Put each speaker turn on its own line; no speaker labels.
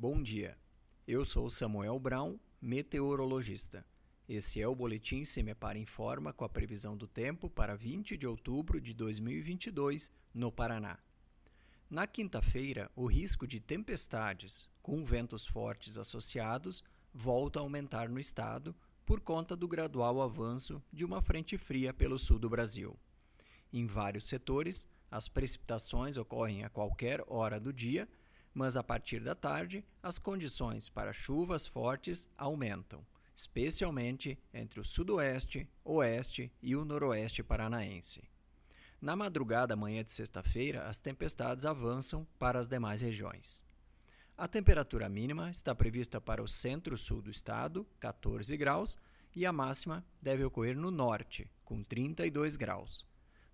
Bom dia. Eu sou Samuel Brown, meteorologista. Esse é o boletim Semepar Informa com a previsão do tempo para 20 de outubro de 2022 no Paraná. Na quinta-feira, o risco de tempestades com ventos fortes associados volta a aumentar no estado por conta do gradual avanço de uma frente fria pelo sul do Brasil. Em vários setores, as precipitações ocorrem a qualquer hora do dia mas a partir da tarde as condições para chuvas fortes aumentam, especialmente entre o sudoeste, oeste e o noroeste paranaense. Na madrugada amanhã de sexta-feira, as tempestades avançam para as demais regiões. A temperatura mínima está prevista para o centro-sul do estado, 14 graus, e a máxima deve ocorrer no norte, com 32 graus.